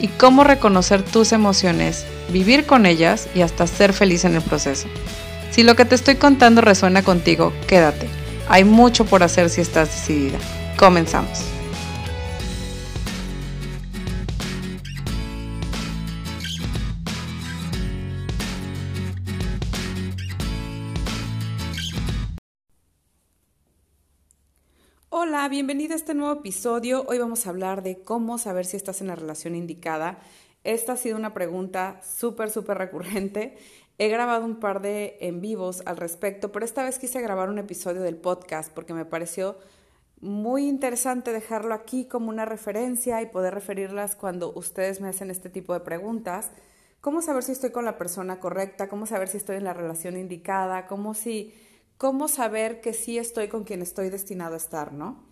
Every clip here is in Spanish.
y cómo reconocer tus emociones, vivir con ellas y hasta ser feliz en el proceso. Si lo que te estoy contando resuena contigo, quédate. Hay mucho por hacer si estás decidida. Comenzamos. Bienvenida a este nuevo episodio. Hoy vamos a hablar de cómo saber si estás en la relación indicada. Esta ha sido una pregunta súper, súper recurrente. He grabado un par de en vivos al respecto, pero esta vez quise grabar un episodio del podcast porque me pareció muy interesante dejarlo aquí como una referencia y poder referirlas cuando ustedes me hacen este tipo de preguntas. ¿Cómo saber si estoy con la persona correcta? ¿Cómo saber si estoy en la relación indicada? ¿Cómo si cómo saber que sí estoy con quien estoy destinado a estar, ¿no?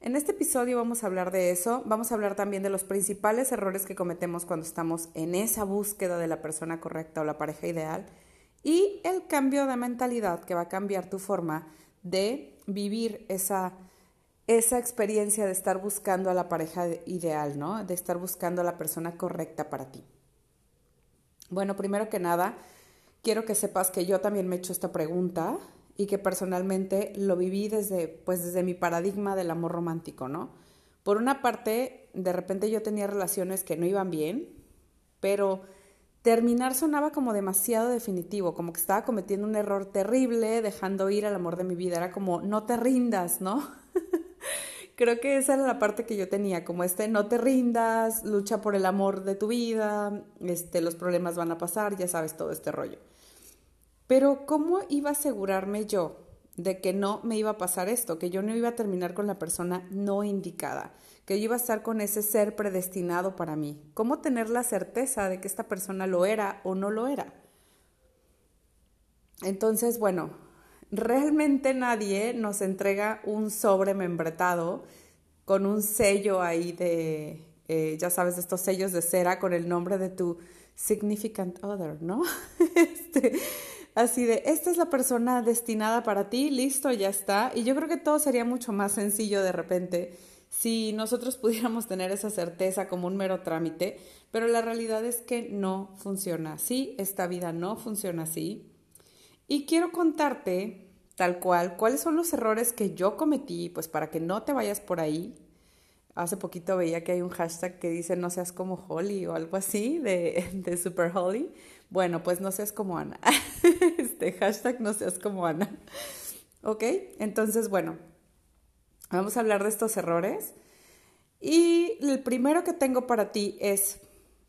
En este episodio vamos a hablar de eso, vamos a hablar también de los principales errores que cometemos cuando estamos en esa búsqueda de la persona correcta o la pareja ideal y el cambio de mentalidad que va a cambiar tu forma de vivir esa, esa experiencia de estar buscando a la pareja ideal, ¿no? De estar buscando a la persona correcta para ti. Bueno, primero que nada, quiero que sepas que yo también me he hecho esta pregunta y que personalmente lo viví desde, pues desde mi paradigma del amor romántico, ¿no? Por una parte, de repente yo tenía relaciones que no iban bien, pero terminar sonaba como demasiado definitivo, como que estaba cometiendo un error terrible, dejando ir al amor de mi vida. Era como, no te rindas, ¿no? Creo que esa era la parte que yo tenía, como este, no te rindas, lucha por el amor de tu vida, este, los problemas van a pasar, ya sabes todo este rollo. Pero ¿cómo iba a asegurarme yo de que no me iba a pasar esto, que yo no iba a terminar con la persona no indicada, que yo iba a estar con ese ser predestinado para mí? ¿Cómo tener la certeza de que esta persona lo era o no lo era? Entonces, bueno, realmente nadie nos entrega un sobre membretado con un sello ahí de, eh, ya sabes, estos sellos de cera con el nombre de tu significant other, ¿no? este, Así de, esta es la persona destinada para ti, listo, ya está. Y yo creo que todo sería mucho más sencillo de repente si nosotros pudiéramos tener esa certeza como un mero trámite, pero la realidad es que no funciona así, esta vida no funciona así. Y quiero contarte tal cual cuáles son los errores que yo cometí, pues para que no te vayas por ahí. Hace poquito veía que hay un hashtag que dice no seas como Holly o algo así de, de Super Holly. Bueno, pues no seas como Ana. Este hashtag no seas como Ana. ¿Ok? Entonces, bueno, vamos a hablar de estos errores. Y el primero que tengo para ti es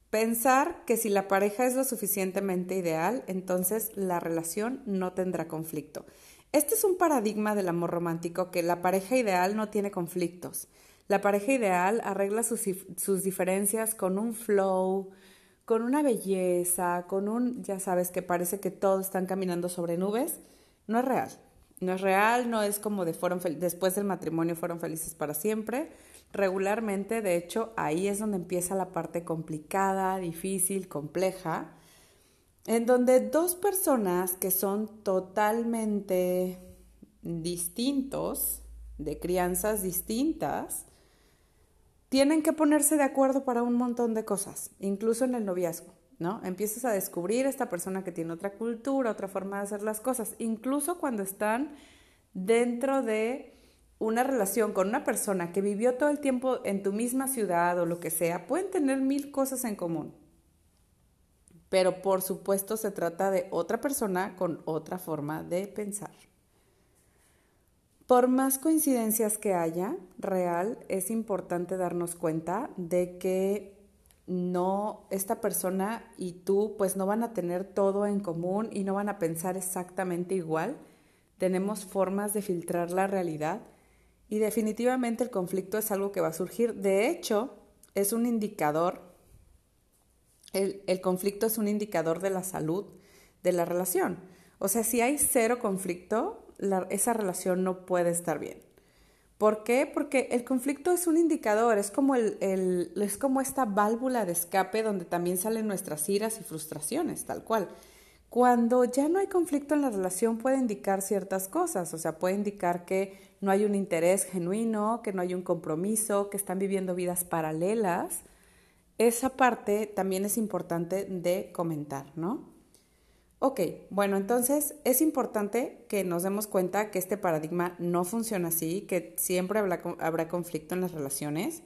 pensar que si la pareja es lo suficientemente ideal, entonces la relación no tendrá conflicto. Este es un paradigma del amor romántico que la pareja ideal no tiene conflictos. La pareja ideal arregla sus, sus diferencias con un flow, con una belleza, con un, ya sabes, que parece que todos están caminando sobre nubes, no es real. No es real, no es como de fueron después del matrimonio fueron felices para siempre. Regularmente, de hecho, ahí es donde empieza la parte complicada, difícil, compleja, en donde dos personas que son totalmente distintos, de crianzas distintas, tienen que ponerse de acuerdo para un montón de cosas, incluso en el noviazgo, ¿no? Empiezas a descubrir esta persona que tiene otra cultura, otra forma de hacer las cosas, incluso cuando están dentro de una relación con una persona que vivió todo el tiempo en tu misma ciudad o lo que sea, pueden tener mil cosas en común. Pero por supuesto se trata de otra persona con otra forma de pensar. Por más coincidencias que haya, real, es importante darnos cuenta de que no, esta persona y tú pues no van a tener todo en común y no van a pensar exactamente igual. Tenemos formas de filtrar la realidad y definitivamente el conflicto es algo que va a surgir. De hecho, es un indicador, el, el conflicto es un indicador de la salud de la relación. O sea, si hay cero conflicto, esa relación no puede estar bien. ¿Por qué? Porque el conflicto es un indicador, es como, el, es como esta válvula de escape donde también salen nuestras iras y frustraciones, tal cual. Cuando ya no hay conflicto en la relación puede indicar ciertas cosas, o sea, puede indicar que no hay un interés genuino, que no hay un compromiso, que están viviendo vidas paralelas. Esa parte también es importante de comentar, ¿no? Ok, bueno, entonces es importante que nos demos cuenta que este paradigma no funciona así, que siempre habrá, habrá, conflicto en las relaciones.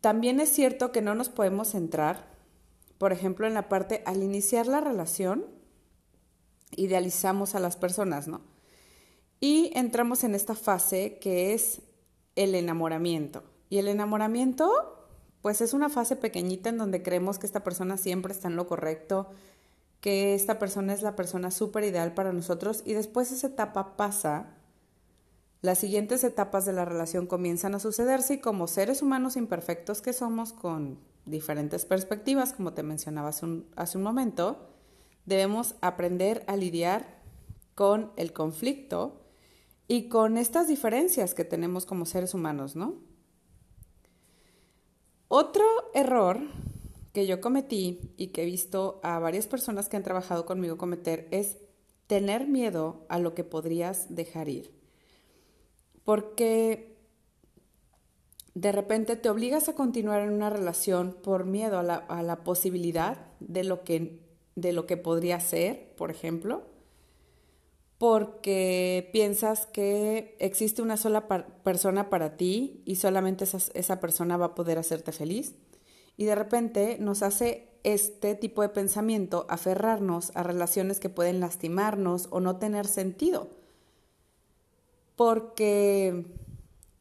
También es cierto que no nos podemos centrar, por ejemplo, en la parte al iniciar la relación, idealizamos a las personas, ¿no? Y entramos en esta fase que es el enamoramiento. Y el enamoramiento, pues es una fase pequeñita en donde creemos que esta persona siempre está en lo correcto, que esta persona es la persona súper ideal para nosotros y después esa etapa pasa, las siguientes etapas de la relación comienzan a sucederse y como seres humanos imperfectos que somos con diferentes perspectivas, como te mencionaba hace un, hace un momento, debemos aprender a lidiar con el conflicto y con estas diferencias que tenemos como seres humanos, ¿no? Otro error que yo cometí y que he visto a varias personas que han trabajado conmigo cometer es tener miedo a lo que podrías dejar ir. Porque de repente te obligas a continuar en una relación por miedo a la, a la posibilidad de lo, que, de lo que podría ser, por ejemplo, porque piensas que existe una sola persona para ti y solamente esa persona va a poder hacerte feliz y de repente nos hace este tipo de pensamiento aferrarnos a relaciones que pueden lastimarnos o no tener sentido. Porque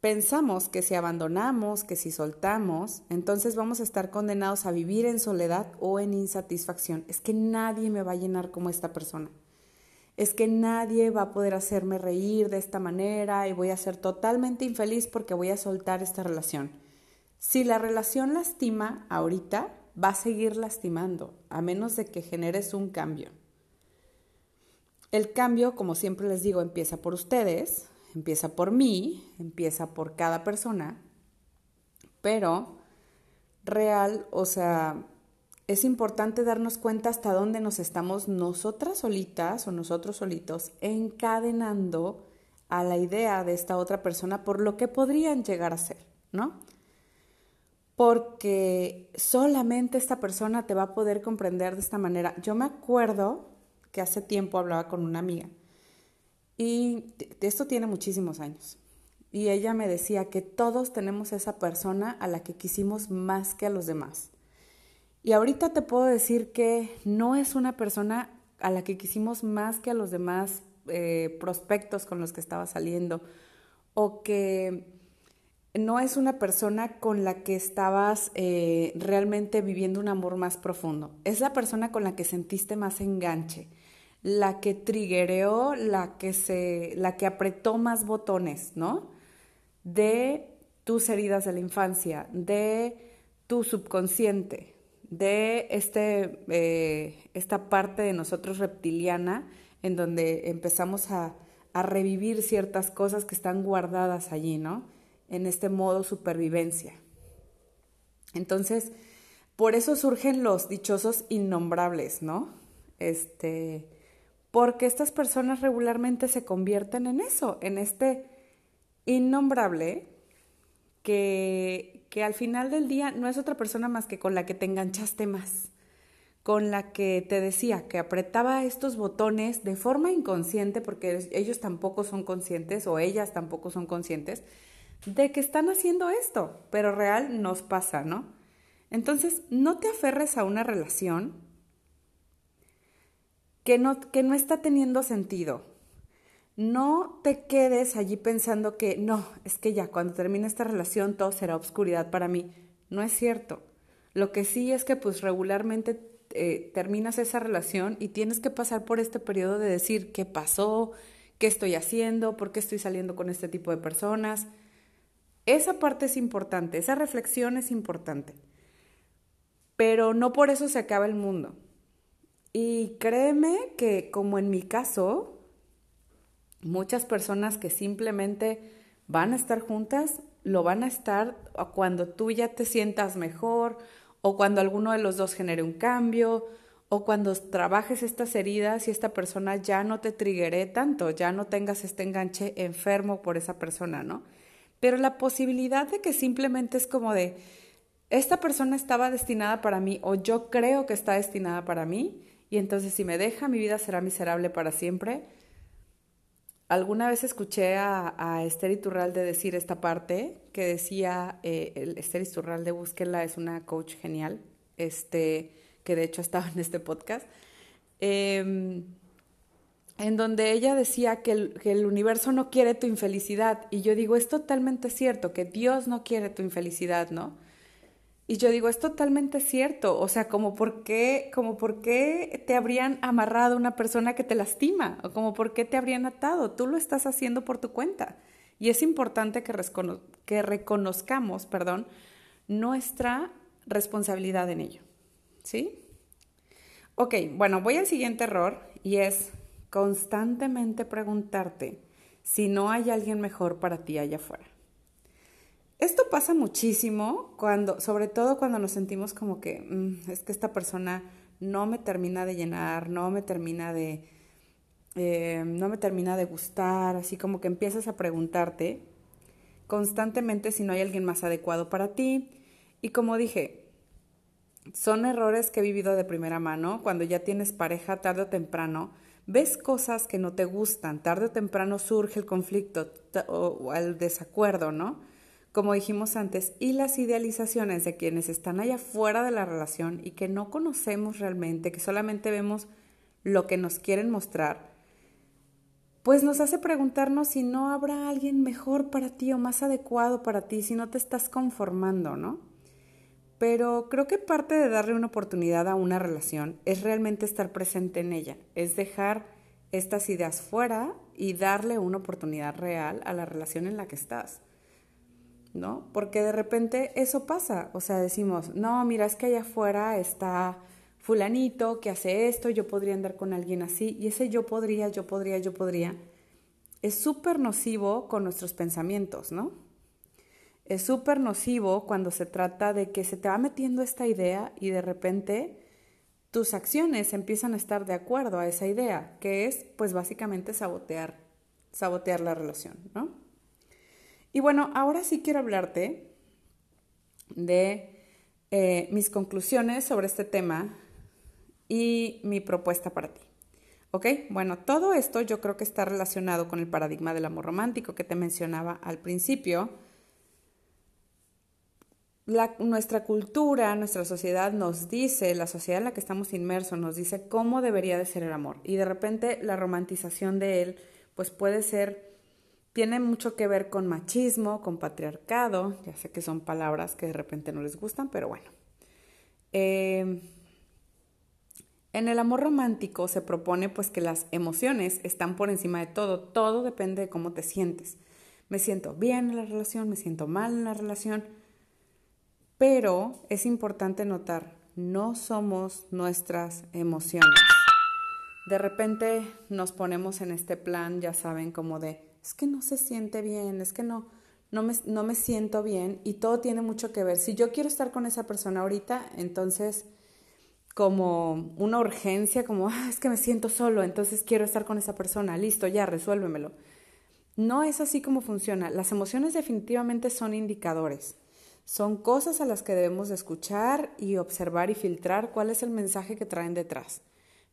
pensamos que si abandonamos, que si soltamos, entonces vamos a estar condenados a vivir en soledad o en insatisfacción. Es que nadie me va a llenar como esta persona. Es que nadie va a poder hacerme reír de esta manera y voy a ser totalmente infeliz porque voy a soltar esta relación. Si la relación lastima ahorita, va a seguir lastimando, a menos de que generes un cambio. El cambio, como siempre les digo, empieza por ustedes, empieza por mí, empieza por cada persona, pero real, o sea, es importante darnos cuenta hasta dónde nos estamos nosotras solitas o nosotros solitos encadenando a la idea de esta otra persona por lo que podrían llegar a ser, ¿no? Porque solamente esta persona te va a poder comprender de esta manera. Yo me acuerdo que hace tiempo hablaba con una amiga y esto tiene muchísimos años. Y ella me decía que todos tenemos esa persona a la que quisimos más que a los demás. Y ahorita te puedo decir que no es una persona a la que quisimos más que a los demás eh, prospectos con los que estaba saliendo o que no es una persona con la que estabas eh, realmente viviendo un amor más profundo. Es la persona con la que sentiste más enganche, la que triguereó, la que se, la que apretó más botones, ¿no? De tus heridas de la infancia, de tu subconsciente, de este, eh, esta parte de nosotros reptiliana en donde empezamos a, a revivir ciertas cosas que están guardadas allí, ¿no? En este modo supervivencia. Entonces, por eso surgen los dichosos innombrables, ¿no? Este, porque estas personas regularmente se convierten en eso, en este innombrable que, que al final del día no es otra persona más que con la que te enganchaste más, con la que te decía que apretaba estos botones de forma inconsciente, porque ellos tampoco son conscientes o ellas tampoco son conscientes, de que están haciendo esto, pero real nos pasa, ¿no? Entonces, no te aferres a una relación que no, que no está teniendo sentido. No te quedes allí pensando que no, es que ya cuando termine esta relación todo será obscuridad para mí. No es cierto. Lo que sí es que pues regularmente eh, terminas esa relación y tienes que pasar por este periodo de decir qué pasó, qué estoy haciendo, por qué estoy saliendo con este tipo de personas. Esa parte es importante, esa reflexión es importante. Pero no por eso se acaba el mundo. Y créeme que como en mi caso, muchas personas que simplemente van a estar juntas, lo van a estar cuando tú ya te sientas mejor o cuando alguno de los dos genere un cambio o cuando trabajes estas heridas y esta persona ya no te triggeré tanto, ya no tengas este enganche enfermo por esa persona, ¿no? Pero la posibilidad de que simplemente es como de, esta persona estaba destinada para mí o yo creo que está destinada para mí y entonces si me deja mi vida será miserable para siempre. Alguna vez escuché a, a Esther Iturralde decir esta parte que decía, eh, el Esther Iturralde, es una coach genial, este, que de hecho estaba en este podcast, em, en donde ella decía que el, universo no quiere tu infelicidad. Y yo digo, es totalmente cierto, que Dios no quiere tu infelicidad, ¿no? Y yo digo, es totalmente cierto, o sea, como por qué, como por qué te habrían amarrado una persona que te lastima, o como por qué te habrían atado, tú lo estás haciendo por tu cuenta. Y es importante que, que reconozcamos, perdón, nuestra responsabilidad en ello. ¿Sí? Ok, bueno, voy al siguiente error y es constantemente preguntarte si no hay alguien mejor para ti allá afuera. Esto pasa muchísimo cuando, sobre todo cuando nos sentimos como que mm, es que esta persona no me termina de llenar, no me termina de, eh, no me termina de gustar, así como que empiezas a preguntarte constantemente si no hay alguien más adecuado para ti. Y como dije, son errores que he vivido de primera mano. Cuando ya tienes pareja, tarde o temprano, ves cosas que no te gustan, tarde o temprano surge el conflicto o el desacuerdo, ¿no? como dijimos antes, y las idealizaciones de quienes están allá fuera de la relación y que no conocemos realmente, que solamente vemos lo que nos quieren mostrar, pues nos hace preguntarnos si no habrá alguien mejor para ti o más adecuado para ti, si no te estás conformando, ¿no? Pero creo que parte de darle una oportunidad a una relación es realmente estar presente en ella, es dejar estas ideas fuera y darle una oportunidad real a la relación en la que estás. ¿no? Porque de repente eso pasa, o sea, decimos, no, mira, es que allá afuera está fulanito que hace esto, yo podría andar con alguien así, y ese yo podría, yo podría, yo podría, es súper nocivo con nuestros pensamientos, ¿no? Es súper nocivo cuando se trata de que se te va metiendo esta idea y de repente tus acciones empiezan a estar de acuerdo a esa idea, que es pues básicamente sabotear, sabotear la relación, ¿no? Y bueno, ahora sí quiero hablarte de eh, mis conclusiones sobre este tema y mi propuesta para ti. ¿Ok? Bueno, todo esto yo creo que está relacionado con el paradigma del amor romántico que te mencionaba al principio. Nuestra cultura, nuestra sociedad nos dice, la sociedad en la que estamos inmersos nos dice cómo debería de ser el amor. Y de repente la romantización de él, pues puede ser tiene mucho que ver con machismo, con patriarcado, ya sé que son palabras que de repente no les gustan, pero bueno. Em, en el amor romántico se propone pues que las emociones están por encima de todo, todo depende de cómo te sientes. Me siento bien en la relación, me siento mal en la relación, pero es importante notar, no somos nuestras emociones. De repente nos ponemos en este plan, ya saben, como de es que no se siente bien, es que no, no me, no me siento bien y todo tiene mucho que ver. Si yo quiero estar con esa persona ahorita, entonces como una urgencia, como, ah, es que me siento solo, entonces quiero estar con esa persona, listo, ya, resuélvemelo. No es así como funciona. Las emociones definitivamente son indicadores. Son cosas a las que debemos de escuchar y observar y filtrar cuál es el mensaje que traen detrás.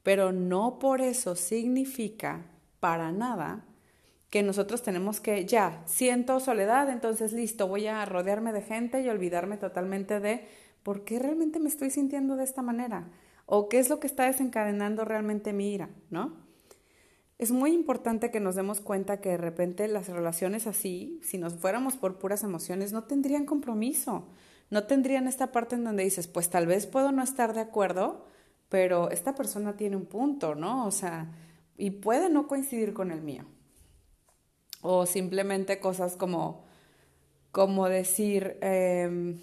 Pero no por eso significa para nada que nosotros tenemos que, ya, siento soledad, entonces listo, voy a rodearme de gente y olvidarme totalmente de por qué realmente me estoy sintiendo de esta manera o qué es lo que está desencadenando realmente mi ira, ¿no? Es muy importante que nos demos cuenta que de repente las relaciones así, si nos fuéramos por puras emociones, no tendrían compromiso, no tendrían esta parte en donde dices, pues tal vez puedo no estar de acuerdo, pero esta persona tiene un punto, ¿no? O sea, y puede no coincidir con el mío o simplemente cosas como, como decir, em,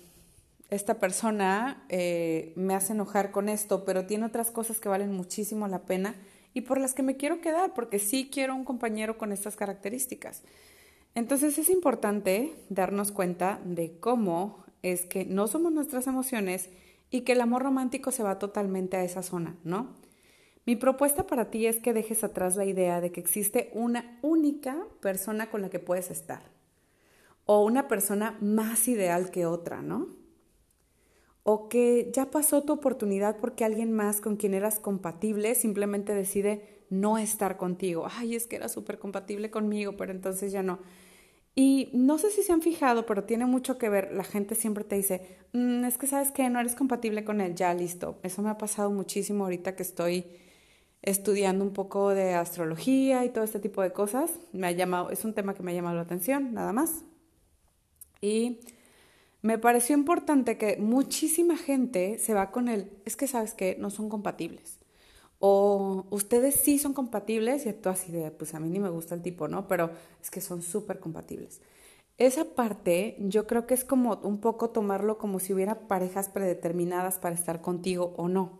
esta persona eh, me hace enojar con esto, pero tiene otras cosas que valen muchísimo la pena y por las que me quiero quedar, porque sí quiero un compañero con estas características. Entonces es importante darnos cuenta de cómo es que no somos nuestras emociones y que el amor romántico se va totalmente a esa zona, ¿no? Mi propuesta para ti es que dejes atrás la idea de que existe una única persona con la que puedes estar o una persona más ideal que otra, ¿no? O que ya pasó tu oportunidad porque alguien más con quien eras compatible simplemente decide no estar contigo. Ay, es que era súper compatible conmigo, pero entonces ya no. Y no sé si se han fijado, pero tiene mucho que ver. La gente siempre te dice, mm, es que sabes que no eres compatible con él, ya listo. Eso me ha pasado muchísimo ahorita que estoy estudiando un poco de astrología y todo este tipo de cosas. Me ha llamado, es un tema que me ha llamado la atención, nada más. Y me pareció importante que muchísima gente se va con él, es que sabes que no son compatibles. O ustedes sí son compatibles y tú así de, pues a mí ni me gusta el tipo, ¿no? Pero es que son súper compatibles. Esa parte yo creo que es como un poco tomarlo como si hubiera parejas predeterminadas para estar contigo o no.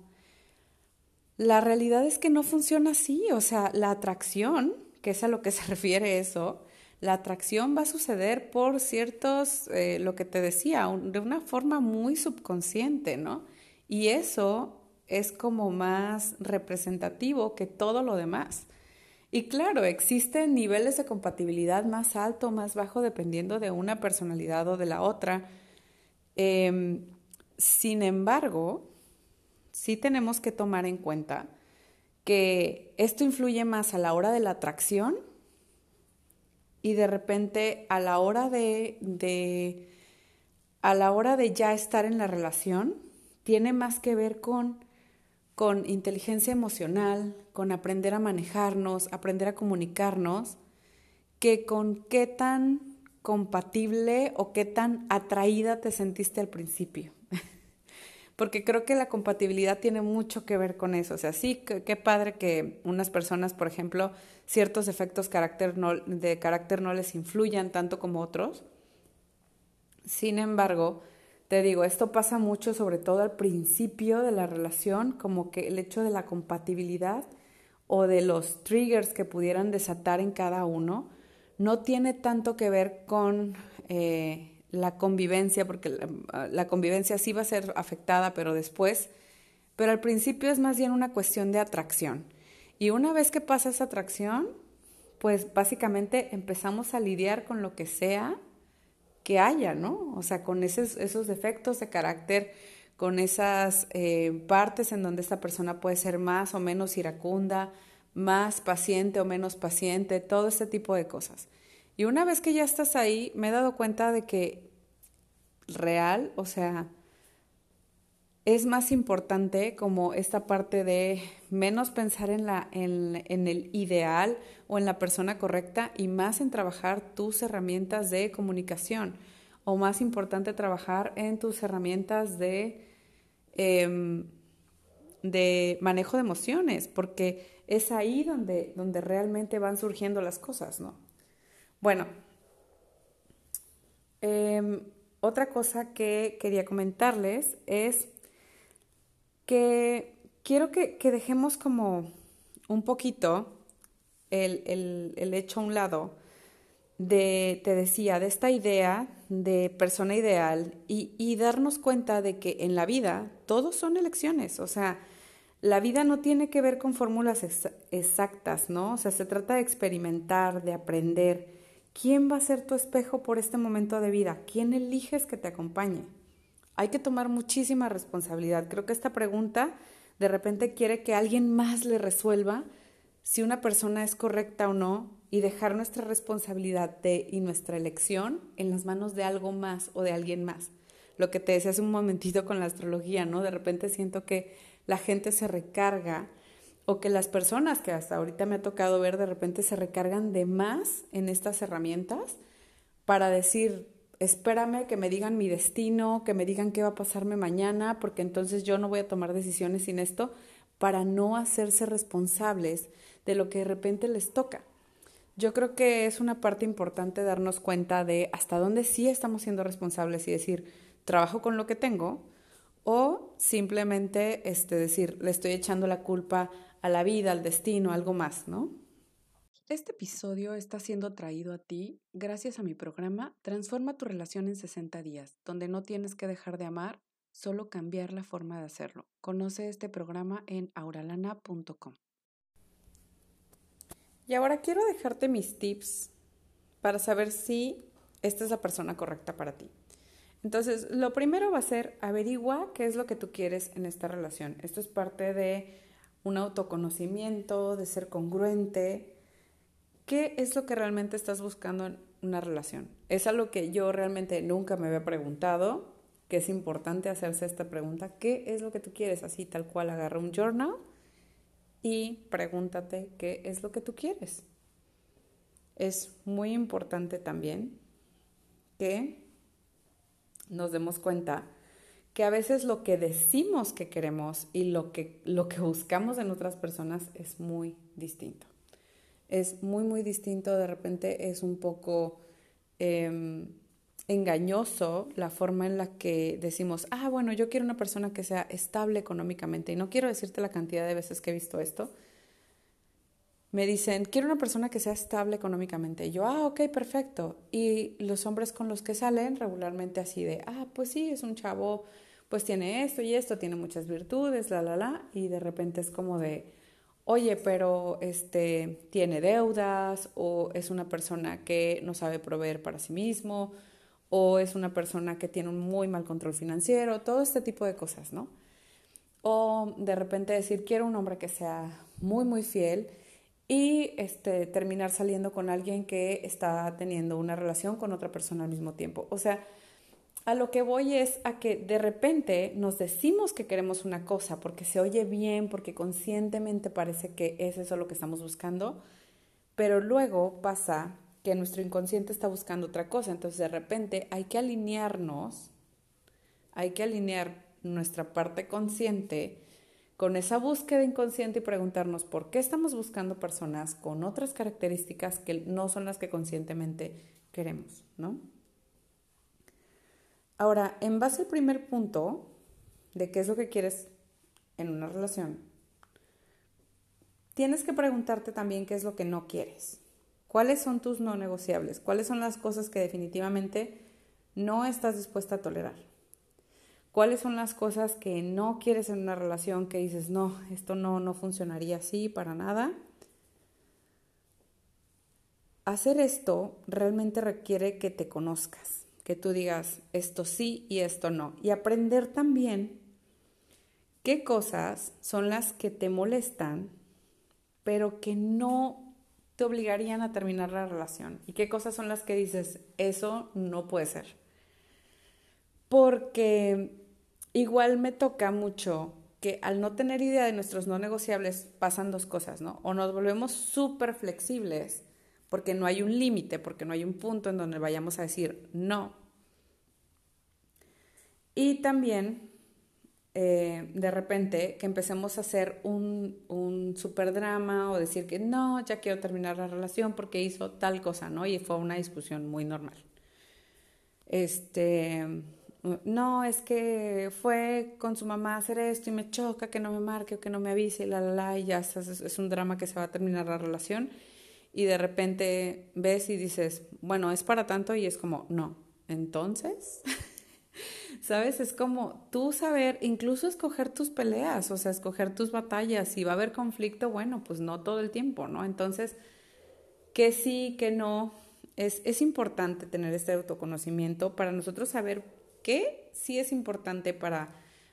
La realidad es que no funciona así, o sea, la atracción, que es a lo que se refiere eso, la atracción va a suceder por ciertos, eh, lo que te decía, de una forma muy subconsciente, ¿no? Y eso es como más representativo que todo lo demás. Y claro, existen niveles de compatibilidad más alto o más bajo dependiendo de una personalidad o de la otra. Em, sin embargo, sí tenemos que tomar en cuenta que esto influye más a la hora de la atracción y de repente a la hora de, a la hora de ya estar en la relación tiene más que ver con con inteligencia emocional, con aprender a manejarnos, aprender a comunicarnos, que con qué tan compatible o qué tan atraída te sentiste al principio. Porque creo que la compatibilidad tiene mucho que ver con eso. O sea, sí, qué padre que unas personas, por ejemplo, ciertos efectos de carácter no les influyan tanto como otros. Sin embargo, te digo, esto pasa mucho sobre todo al principio de la relación, como que el hecho de la compatibilidad o de los triggers que pudieran desatar en cada uno, no tiene tanto que ver con eh, la convivencia, porque la, convivencia sí va a ser afectada, pero después, pero al principio es más bien una cuestión de atracción. Y una vez que pasa esa atracción, pues básicamente empezamos a lidiar con lo que sea que haya, ¿no? O sea, con esos, esos defectos de carácter, con esas eh, partes en donde esta persona puede ser más o menos iracunda, más paciente o menos paciente, todo este tipo de cosas. Y una vez que ya estás ahí, me he dado cuenta de que real, o sea, es más importante como esta parte de menos pensar en, la, en, en, el ideal o en la persona correcta y más en trabajar tus herramientas de comunicación o más importante trabajar en tus herramientas de, eh, de manejo de emociones porque es ahí donde, donde realmente van surgiendo las cosas, ¿no? Bueno, eh, otra cosa que quería comentarles es que quiero que, dejemos como un poquito el, hecho a un lado de, te decía, de esta idea de persona ideal y, y, darnos cuenta de que en la vida todos son elecciones, o sea, la vida no tiene que ver con fórmulas exactas, ¿no? O sea, se trata de experimentar, de aprender. ¿Quién va a ser tu espejo por este momento de vida? ¿Quién eliges que te acompañe? hay que tomar muchísima responsabilidad. Creo que esta pregunta de repente quiere que alguien más le resuelva si una persona es correcta o no y dejar nuestra responsabilidad y nuestra elección en las manos de algo más o de alguien más. Lo que te decía hace un momentito con la astrología, ¿no? De repente siento que la gente se recarga o que las personas que hasta ahorita me ha tocado ver de repente se recargan de más en estas herramientas para decir, espérame que me digan mi destino, que me digan qué va a pasarme mañana, porque entonces yo no voy a tomar decisiones sin esto, para no hacerse responsables de lo que de repente les toca. Yo creo que es una parte importante darnos cuenta de hasta dónde sí estamos siendo responsables y decir, trabajo con lo que tengo, o simplemente este, decir, le estoy echando la culpa a la vida, al destino, algo más, ¿no? Este episodio está siendo traído a ti gracias a mi programa Transforma tu relación en 60 días, donde no tienes que dejar de amar, solo cambiar la forma de hacerlo. Conoce este programa en auralana.com. Y ahora quiero dejarte mis tips para saber si esta es la persona correcta para ti. Entonces, lo primero va a ser averigua qué es lo que tú quieres en esta relación. Esto es parte de un autoconocimiento, de ser congruente. ¿Qué es lo que realmente estás buscando en una relación? Es algo que yo realmente nunca me había preguntado, que es importante hacerse esta pregunta. ¿Qué es lo que tú quieres? Así tal cual agarra un journal y pregúntate qué es lo que tú quieres. Es muy importante también que nos demos cuenta que a veces lo que decimos que queremos y lo que, lo que buscamos en otras personas es muy distinto. Es muy, muy distinto, de repente es un poco em, engañoso la forma en la que decimos, ah, bueno, yo quiero una persona que sea estable económicamente. Y no quiero decirte la cantidad de veces que he visto esto, me dicen, quiero una persona que sea estable económicamente. Yo, ah, ok, perfecto. Y los hombres con los que salen regularmente así de, ah, pues sí, es un chavo, pues tiene esto y esto, tiene muchas virtudes, la, la, la. Y de repente es como de, oye, pero este, tiene deudas o es una persona que no sabe proveer para sí mismo o es una persona que tiene un muy mal control financiero, todo este tipo de cosas, ¿no? O de repente decir, quiero un hombre que sea muy, muy fiel y este, terminar saliendo con alguien que está teniendo una relación con otra persona al mismo tiempo. O sea, a lo que voy es a que de repente nos decimos que queremos una cosa porque se oye bien, porque conscientemente parece que es eso lo que estamos buscando, pero luego pasa que nuestro inconsciente está buscando otra cosa. Entonces de repente hay que alinearnos, hay que alinear nuestra parte consciente con esa búsqueda inconsciente y preguntarnos por qué estamos buscando personas con otras características que no son las que conscientemente queremos, ¿no? Ahora, en base al primer punto de qué es lo que quieres en una relación, tienes que preguntarte también qué es lo que no quieres. ¿Cuáles son tus no negociables? ¿Cuáles son las cosas que definitivamente no estás dispuesta a tolerar? Cuáles son las cosas que no quieres en una relación, que dices, no, esto no, no funcionaría así para nada. Hacer esto realmente requiere que te conozcas, que tú digas esto sí y esto no. Y aprender también qué cosas son las que te molestan, pero que no te obligarían a terminar la relación. Y qué cosas son las que dices, eso no puede ser. Porque Igual me toca mucho que al no tener idea de nuestros no negociables pasan dos cosas, ¿no? O nos volvemos súper flexibles porque no hay un límite, porque no hay un punto en donde vayamos a decir no. Y también eh, de repente que empecemos a hacer un, un super drama o decir que no, ya quiero terminar la relación porque hizo tal cosa, ¿no? Y fue una discusión muy normal. Este no, es que fue con su mamá a hacer esto y me choca que no me marque o que no me avise y la, la, la, y ya es, es un drama que se va a terminar la relación y de repente ves y dices, bueno, es para tanto y es como, no, entonces, ¿sabes? Es como tú saber, incluso escoger tus peleas, o sea, escoger tus batallas, si va a haber conflicto, bueno, pues no todo el tiempo, ¿no? Entonces, que sí, que no, es, es importante tener este autoconocimiento para nosotros saber ¿Qué sí es importante para,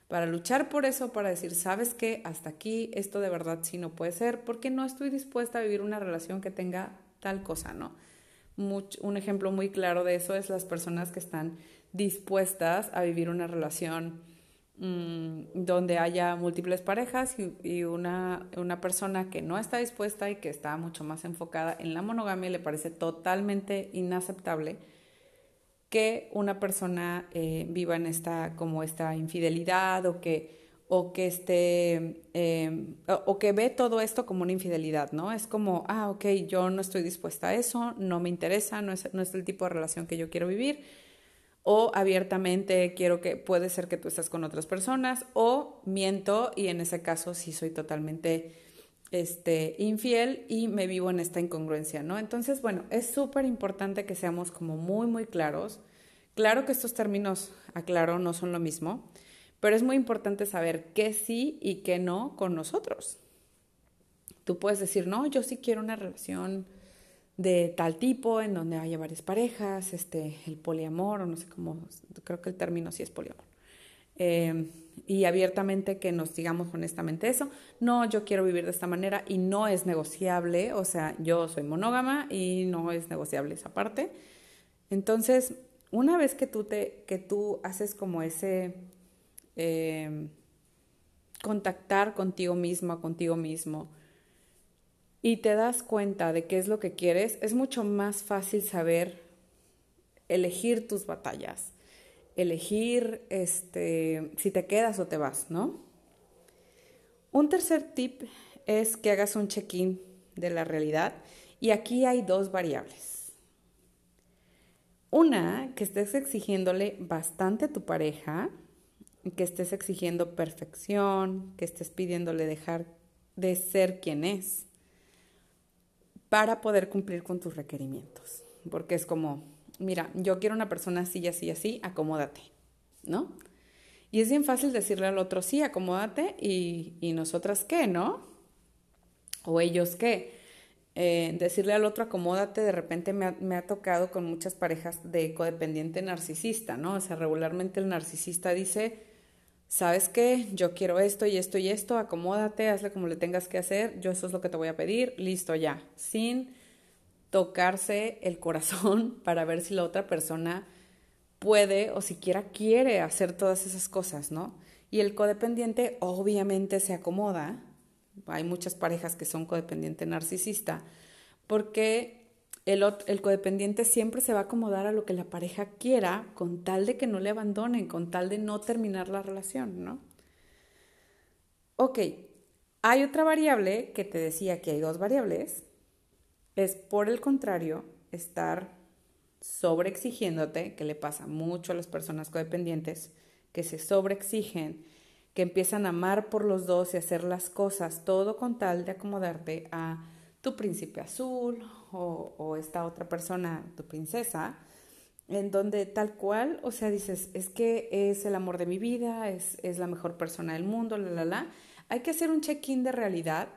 para luchar por eso, para decir, sabes qué, hasta aquí esto de verdad sí no puede ser, porque no estoy dispuesta a vivir una relación que tenga tal cosa, ¿no? un ejemplo muy claro de eso es las personas que están dispuestas a vivir una relación mm, donde haya múltiples parejas y, y, una, una persona que no está dispuesta y que está mucho más enfocada en la monogamia le parece totalmente inaceptable que una persona eh, viva en esta, como esta infidelidad o que, o que esté, em, o, que ve todo esto como una infidelidad, ¿no? Es como, ah, ok, yo no estoy dispuesta a eso, no me interesa, no es, no es el tipo de relación que yo quiero vivir. o abiertamente quiero que puede ser que tú estés con otras personas o miento y en ese caso sí soy totalmente este infiel y me vivo en esta incongruencia, ¿no? Entonces, bueno, es súper importante que seamos como muy muy claros. Claro que estos términos, aclaro, no son lo mismo, pero es muy importante saber qué sí y qué no con nosotros. Tú puedes decir, "No, yo sí quiero una relación de tal tipo, en donde haya varias parejas, este, el poliamor, o no sé cómo, creo que el término sí es poliamor. Eh, y abiertamente que nos digamos honestamente eso. No, yo quiero vivir de esta manera y no es negociable, o sea, yo soy monógama y no es negociable esa parte. Entonces, una vez que tú, te, que tú haces como ese eh, contactar contigo misma, contigo mismo, y te das cuenta de qué es lo que quieres, es mucho más fácil saber elegir tus batallas, elegir este, si te quedas o te vas, ¿no? Un tercer tip es que hagas un check-in de la realidad y aquí hay dos variables. Una, que estés exigiéndole bastante a tu pareja, que estés exigiendo perfección, que estés pidiéndole dejar de ser quien es para poder cumplir con tus requerimientos. Porque es como, mira, yo quiero una persona así, así, así, acomódate, ¿no? Y es bien fácil decirle al otro, sí, acomódate, y, y nosotras qué, ¿no? O ellos qué. Eh, decirle al otro, acomódate, de repente me ha, me ha tocado con muchas parejas de codependiente narcisista, ¿no? O sea, regularmente el narcisista dice, ¿sabes qué? Yo quiero esto y esto y esto, acomódate, hazle como le tengas que hacer, yo eso es lo que te voy a pedir, listo ya, sin tocarse el corazón para ver si la otra persona puede o siquiera quiere hacer todas esas cosas, ¿no? Y el codependiente obviamente se acomoda, hay muchas parejas que son codependiente narcisista, porque el, codependiente siempre se va a acomodar a lo que la pareja quiera con tal de que no le abandonen, con tal de no terminar la relación, ¿no? Ok, hay otra variable que te decía que hay dos variables, es por el contrario estar sobreexigiéndote, que le pasa mucho a las personas codependientes, que se sobreexigen, que empiezan a amar por los dos y hacer las cosas, todo con tal de acomodarte a tu príncipe azul o, esta otra persona, tu princesa, en donde tal cual, o sea, dices, es que es el amor de mi vida, es, es la mejor persona del mundo, la, la, la. Hay que hacer un check-in de realidad,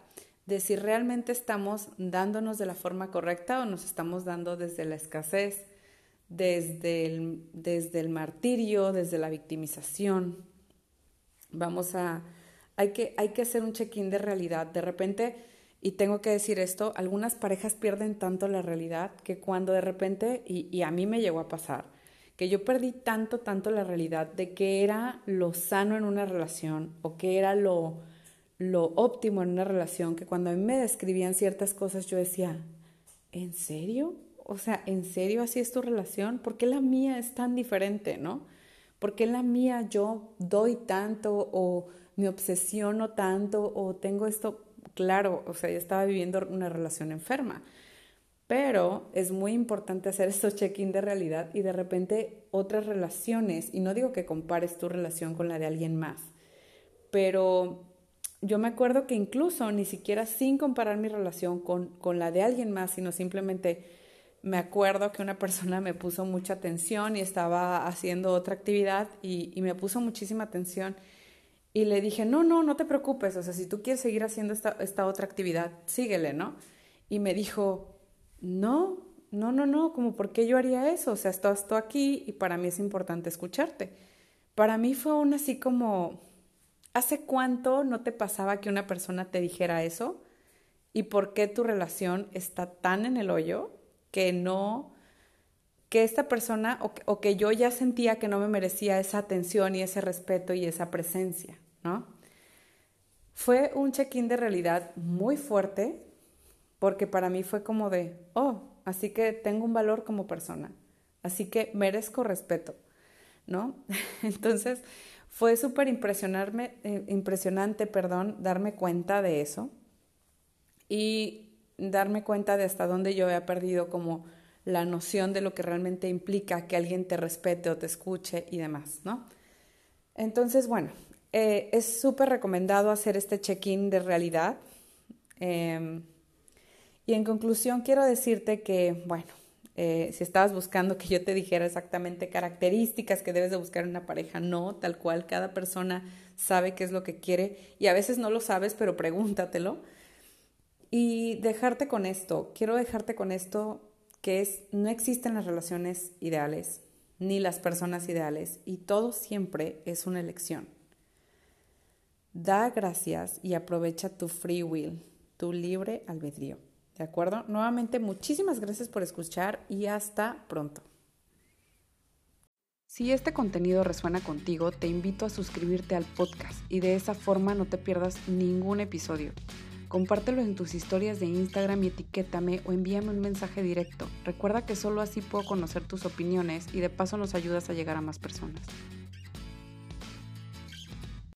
de si realmente estamos dándonos de la forma correcta o nos estamos dando desde la escasez, desde el, desde el martirio, desde la victimización. Vamos a, hay que, hay que hacer un check-in de realidad. De repente, y tengo que decir esto, algunas parejas pierden tanto la realidad que cuando de repente, y, a mí me llegó a pasar, que yo perdí tanto, tanto la realidad de que era lo sano en una relación o que era lo, lo óptimo en una relación, que cuando a mí me describían ciertas cosas yo decía, ¿en serio? O sea, ¿en serio así es tu relación? ¿Por qué la mía es tan diferente, no? ¿Por qué la mía yo doy tanto o me obsesiono tanto o tengo esto? claro, o sea, ya estaba viviendo una relación enferma. Pero es muy importante hacer estos check-in de realidad y de repente otras relaciones, y no digo que compares tu relación con la de alguien más, pero yo me acuerdo que incluso ni siquiera sin comparar mi relación con, con la de alguien más, sino simplemente me acuerdo que una persona me puso mucha atención y estaba haciendo otra actividad y, y me puso muchísima atención y le dije, no, no, no te preocupes, o sea, si tú quieres seguir haciendo esta, esta otra actividad, síguele, ¿no? Y me dijo, no, no, no, no, como, ¿por qué yo haría eso? O sea, estás tú aquí y para mí es importante escucharte. Para mí fue un así como, ¿hace cuánto no te pasaba que una persona te dijera eso? ¿Y por qué tu relación está tan en el hoyo que no, que esta persona o o que yo ya sentía que no me merecía esa atención y ese respeto y esa presencia? ¿no? Fue un check-in de realidad muy fuerte porque para mí fue como de, oh, así que tengo un valor como persona, así que merezco respeto, ¿no? Entonces fue súper eh, impresionante, perdón, darme cuenta de eso y darme cuenta de hasta dónde yo había perdido como la noción de lo que realmente implica que alguien te respete o te escuche y demás, ¿no? Entonces, bueno, eh, es súper recomendado hacer este check-in de realidad. Em, y en conclusión, quiero decirte que, bueno, eh, si estabas buscando que yo te dijera exactamente características que debes de buscar en una pareja, no, tal cual, cada persona sabe qué es lo que quiere y a veces no lo sabes, pero pregúntatelo. Y dejarte con esto, quiero dejarte con esto que es, no existen las relaciones ideales, ni las personas ideales, y todo siempre es una elección. Da gracias y aprovecha tu free will, tu libre albedrío. ¿De acuerdo? Nuevamente, muchísimas gracias por escuchar y hasta pronto. Si este contenido resuena contigo, te invito a suscribirte al podcast y de esa forma no te pierdas ningún episodio. Compártelo en tus historias de Instagram y etiquétame o envíame un mensaje directo. Recuerda que solo así puedo conocer tus opiniones y de paso nos ayudas a llegar a más personas.